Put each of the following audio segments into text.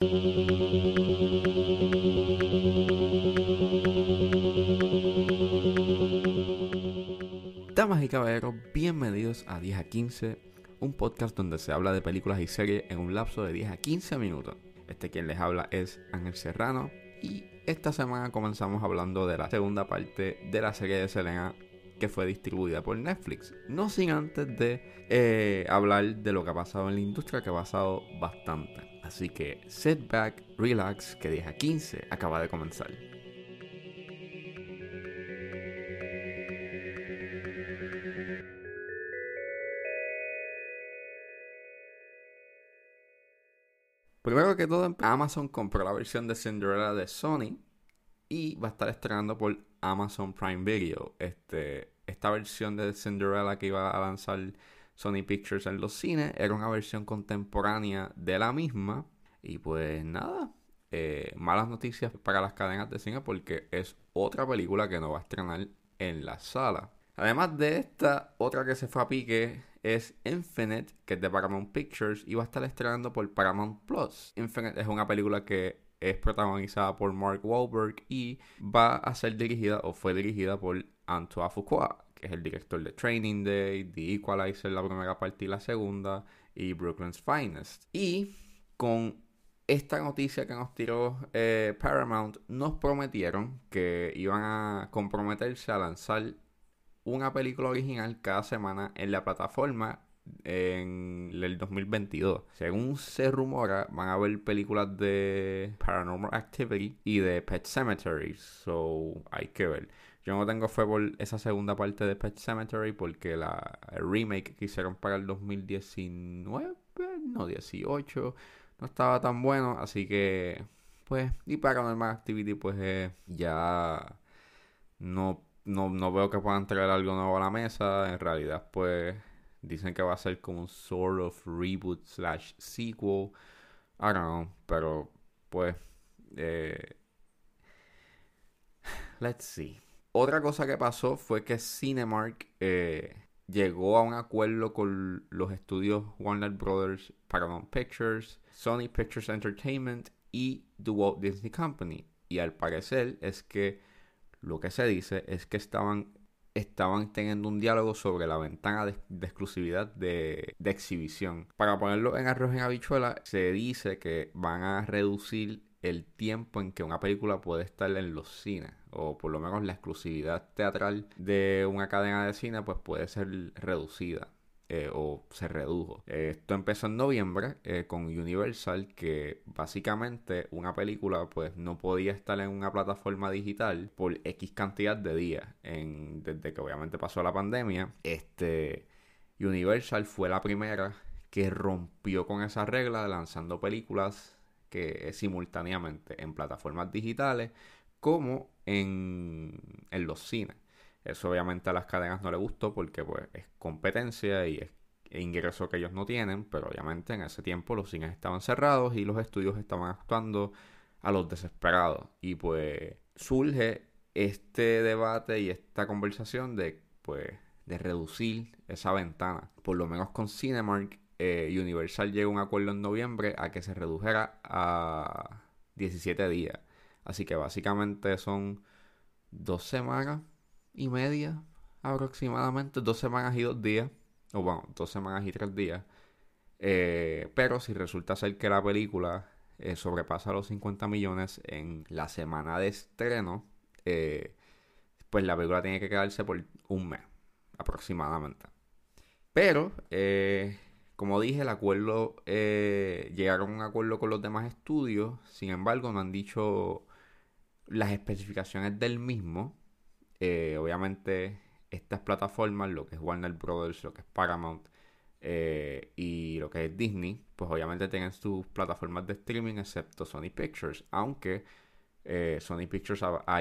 Damas y caballeros, bienvenidos a 10 a 15, un podcast donde se habla de películas y series en un lapso de 10 a 15 minutos. Este quien les habla es Ángel Serrano y esta semana comenzamos hablando de la segunda parte de la serie de Selena que fue distribuida por Netflix. No sin antes de eh, hablar de lo que ha pasado en la industria, que ha pasado bastante. Así que sit back, relax, que 10 a 15 acaba de comenzar. Primero que todo, Amazon compró la versión de Cinderella de Sony y va a estar estrenando por Amazon Prime Video. Este, esta versión de Cinderella que iba a lanzar Sony Pictures en los cines era una versión contemporánea de la misma. Y pues nada, eh, malas noticias para las cadenas de cine porque es otra película que no va a estrenar en la sala. Además de esta, otra que se fue a pique es Infinite, que es de Paramount Pictures y va a estar estrenando por Paramount Plus. Infinite es una película que es protagonizada por Mark Wahlberg y va a ser dirigida o fue dirigida por Antoine Fuqua, que es el director de Training Day, The Equalizer, la primera parte y la segunda, y Brooklyn's Finest. Y con esta noticia que nos tiró eh, Paramount, nos prometieron que iban a comprometerse a lanzar una película original cada semana en la plataforma en el 2022. Según se rumora, van a haber películas de Paranormal Activity y de Pet Cemetery. So, hay que ver. Yo no tengo fe por esa segunda parte de Pet Cemetery porque la remake que hicieron para el 2019, no 18, no estaba tan bueno. Así que, pues, y Paranormal Activity, pues eh, ya no, no, no veo que puedan traer algo nuevo a la mesa. En realidad, pues Dicen que va a ser como un sort of reboot slash sequel. I don't know. Pero pues. Eh, let's see. Otra cosa que pasó fue que Cinemark eh, llegó a un acuerdo con los estudios Warner Brothers, Paramount Pictures, Sony Pictures Entertainment y The Walt Disney Company. Y al parecer es que lo que se dice es que estaban estaban teniendo un diálogo sobre la ventana de, exclusividad de, exhibición. Para ponerlo en arroz en habichuela, se dice que van a reducir el tiempo en que una película puede estar en los cines, o por lo menos la exclusividad teatral de una cadena de cine, pues puede ser reducida. Eh, o se redujo. esto empezó en noviembre eh, con Universal, que básicamente una película pues no podía estar en una plataforma digital por X cantidad de días. En, desde que obviamente pasó la pandemia, este Universal fue la primera que rompió con esa regla lanzando películas que simultáneamente en plataformas digitales como en, en los cines. Eso obviamente a las cadenas no le gustó porque pues es competencia y es ingreso que ellos no tienen, pero obviamente en ese tiempo los cines estaban cerrados y los estudios estaban actuando a los desesperados. Y pues surge este debate y esta conversación de pues de reducir esa ventana. Por lo menos con Cinemark, eh, Universal llegó a un acuerdo en noviembre a que se redujera a 17 días. Así que básicamente son dos semanas y media aproximadamente, dos semanas y dos días, o bueno, dos semanas y tres días. Eh, pero si resulta ser que la película eh, sobrepasa los 50 millones en la semana de estreno, pues la película tiene que quedarse por un mes aproximadamente. Pero, como dije, el acuerdo, llegaron a un acuerdo con los demás estudios, sin embargo no han dicho las especificaciones del mismo. Eh, obviamente estas plataformas, lo que es Warner Brothers, lo que es Paramount eh, y lo que es Disney, pues obviamente tienen sus plataformas de streaming excepto Sony Pictures, aunque eh, Sony Pictures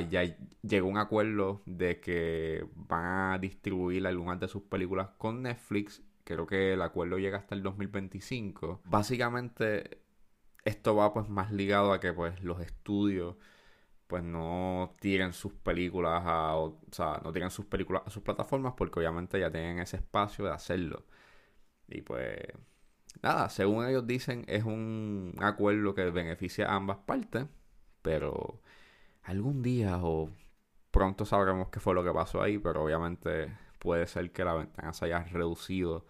ya llegó a un acuerdo de que van a distribuir algunas de sus películas con Netflix. Creo que el acuerdo llega hasta el 2025. Básicamente esto va pues más ligado a que pues los estudios pues no tiren sus películas a, o sea, no tiren sus películas a sus plataformas porque obviamente ya tienen ese espacio de hacerlo. Y pues nada, según ellos dicen, es un acuerdo que beneficia a ambas partes, pero algún día o pronto sabremos qué fue lo que pasó ahí, pero obviamente puede ser que la ventana se haya reducido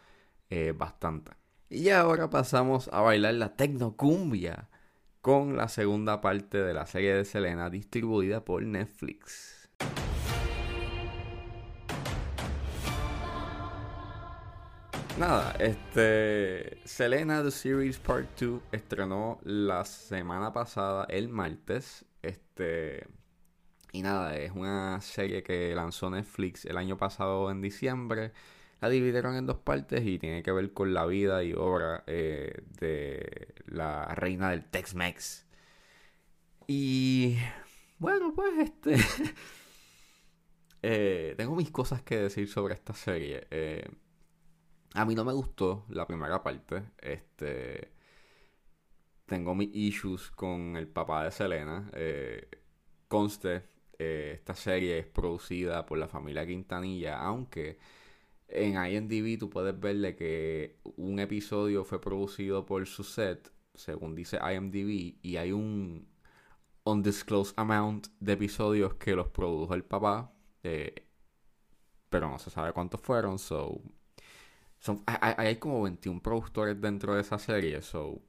eh, bastante. Y ahora pasamos a bailar la tecnocumbia con la segunda parte de la serie de Selena distribuida por Netflix. Nada, este Selena The Series Part 2 estrenó la semana pasada, el martes. Este y nada, es una serie que lanzó Netflix el año pasado en diciembre. La dividieron en dos partes y tiene que ver con la vida y obra eh, de la reina del Tex-Mex. Y bueno, pues este... Eh, tengo mis cosas que decir sobre esta serie. Eh, a mí no me gustó la primera parte. Este. Tengo mis issues con el papá de Selena. conste, esta serie es producida por la familia Quintanilla, aunque en IMDb tú puedes verle que un episodio fue producido por su set, según dice IMDb, y hay un undisclosed amount de episodios que los produjo el papá, eh, pero no se sabe cuántos fueron, so... Son, hay, como 21 productores dentro de esa serie, so... O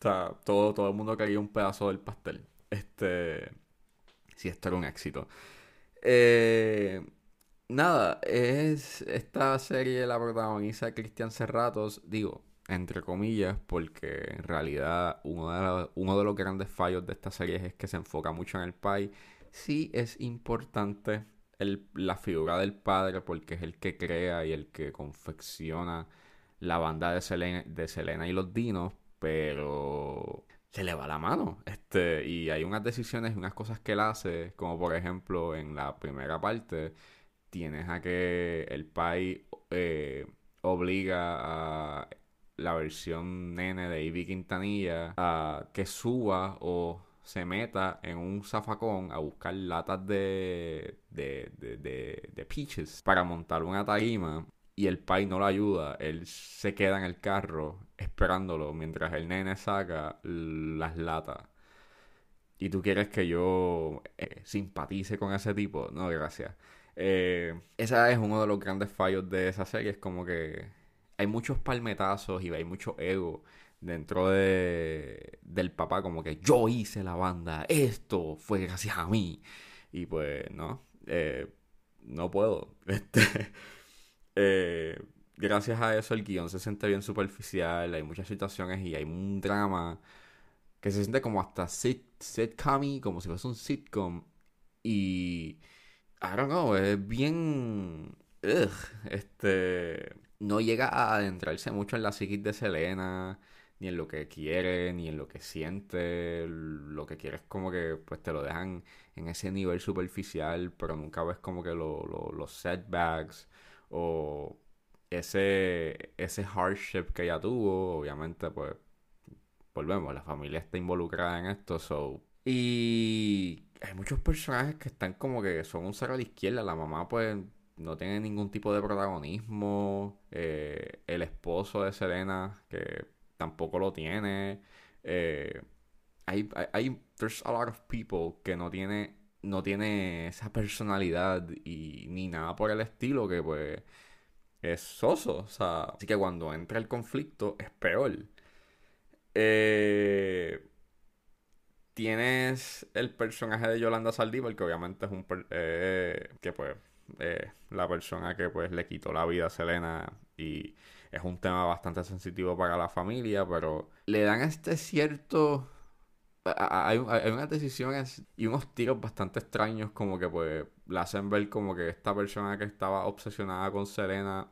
sea, todo, todo el mundo quería un pedazo del pastel. Este... Si esto era un éxito. Eh, nada, es esta serie la protagoniza Cristian Serratos, digo, entre comillas, porque en realidad uno de, uno de los grandes fallos de esta serie es que se enfoca mucho en el pai. Sí es importante la figura del padre porque es el que crea y el que confecciona la banda de Selena, de Selena y los Dinos, pero se le va la mano. Este, y hay unas decisiones y unas cosas que él hace, como por ejemplo en la primera parte, tienes a que el pai eh, obliga a la versión nene de Ivy Quintanilla a que suba o se meta en un zafacón a buscar latas de, de, de, de, peaches para montar una tarima y el pai no lo ayuda, él se queda en el carro esperándolo mientras el nene saca las latas. Y tú quieres que yo eh, simpatice con ese tipo, no, gracias. Eh, ese es uno de los grandes fallos de esa serie. Es como que hay muchos palmetazos y hay mucho ego dentro de, del papá. Como que yo hice la banda, esto fue gracias a mí. Y pues, no, eh, no puedo. Este, eh, gracias a eso el guion se siente bien superficial. Hay muchas situaciones y hay un drama que se siente como hasta sit, sitcom como si fuese un sitcom. Y I don't know, es bien. este. No llega a adentrarse mucho en la psiquis de Selena, ni en lo que quiere, ni en lo que siente. Lo que quiere es como que pues te lo dejan en ese nivel superficial, pero nunca ves como que los setbacks o ese, ese hardship que ella tuvo. Obviamente, pues volvemos, la familia está involucrada en esto, so. Y hay muchos personajes que están como que son un cero a izquierda. La mamá, pues, no tiene ningún tipo de protagonismo. Eh, el esposo de Selena, que tampoco lo tiene. Eh, hay, hay, there's a lot of people que no tiene, no tiene esa personalidad y ni nada por el estilo que, pues, es soso. O sea, así que cuando entra el conflicto es peor. Eh tienes el personaje de Yolanda Saldívar, que obviamente es un... Eh, que pues... Eh, la persona que pues le quitó la vida a Selena y es un tema bastante sensitivo para la familia, pero le dan este cierto... Hay, hay unas decisiones y unos tiros bastante extraños como que pues la hacen ver como que esta persona que estaba obsesionada con Selena,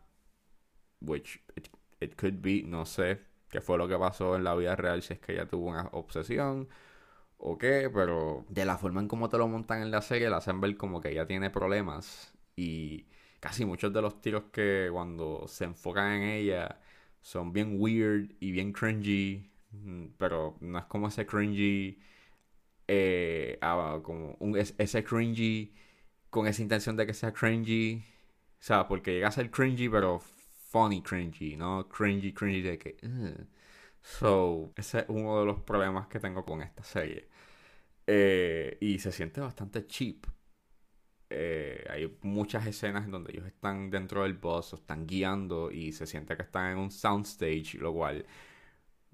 which it, it could be, no sé qué fue lo que pasó en la vida real si es que ella tuvo una obsesión o qué, pero de la forma en cómo te lo montan en la serie, la hacen ver como que ella tiene problemas y casi muchos de los tiros que cuando se enfocan en ella son bien weird y bien cringy, mm, pero no es como ese cringy, eh, ah, como un, ese cringy con esa intención de que sea cringy, o sea, porque llega a ser cringy, pero funny cringy, no cringy, cringy de que... So, ese es uno de los problemas que tengo con esta serie. Eh, y se siente bastante cheap. Eh, hay muchas escenas en donde ellos están dentro del bus o están guiando y se siente que están en un soundstage, lo cual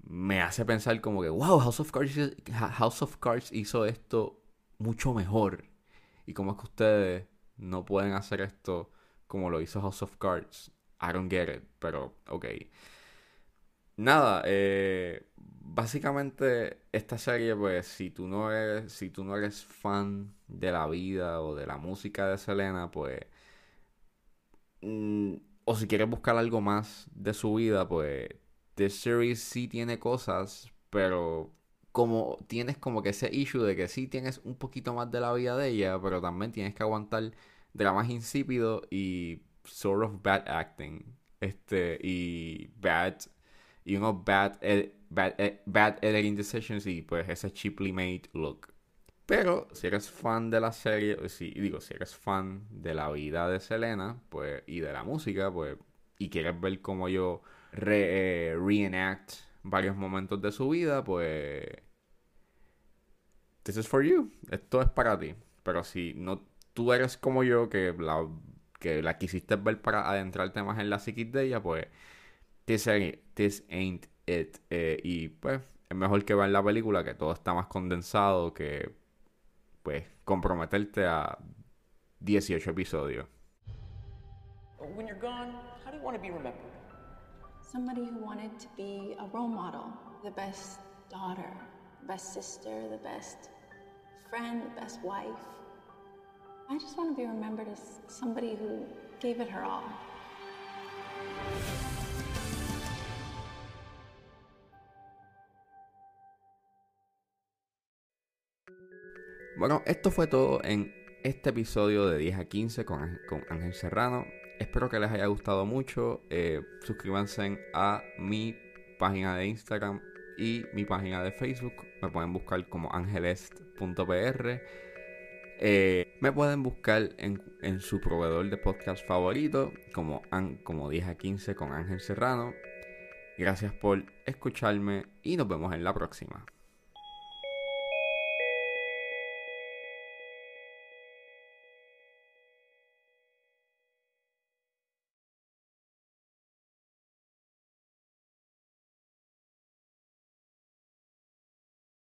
me hace pensar como que, wow, House of Cards, House of Cards hizo esto mucho mejor. Y como es que ustedes no pueden hacer esto como lo hizo House of Cards. I don't get it, pero ok. Nada, eh, básicamente esta serie, pues, si tú no eres, si tú no eres fan de la vida o de la música de Selena, pues, mm, o si quieres buscar algo más de su vida, pues, The Series sí tiene cosas, pero como tienes como que ese issue de que sí tienes un poquito más de la vida de ella, pero también tienes que aguantar dramas insípidos y sort of bad acting, este, y bad, y unos bad, bad, eh, bad editing decisions y pues ese cheaply made look. Pero si eres fan de la serie, si, digo, si eres fan de la vida de Selena, pues, y de la música, pues, y quieres ver cómo yo re, eh, reenact varios momentos de su vida, pues, this is for you. Esto es para ti. Pero si no, tú eres como yo, que la, que la quisiste ver para adentrarte más en la psiquis de ella, pues, this, this ain't it. Eh, y pues, es mejor que la película, que todo está más condensado, que, pues, comprometerte a 18 episodios. When you're gone, how do you want to be remembered? Somebody who wanted to be a role model, the best daughter, the best sister, the best friend, the best wife. I just want to be remembered as somebody who gave it her all. Bueno, esto fue todo en este episodio de 10 a 15 con, con Ángel Serrano. Espero que les haya gustado mucho. Eh, suscríbanse a mi página de Instagram y mi página de Facebook. Me pueden buscar como angelest.pr. Eh, me pueden buscar en, su proveedor de podcast favorito, como, como 10 a 15 con Ángel Serrano. Gracias por escucharme y nos vemos en la próxima.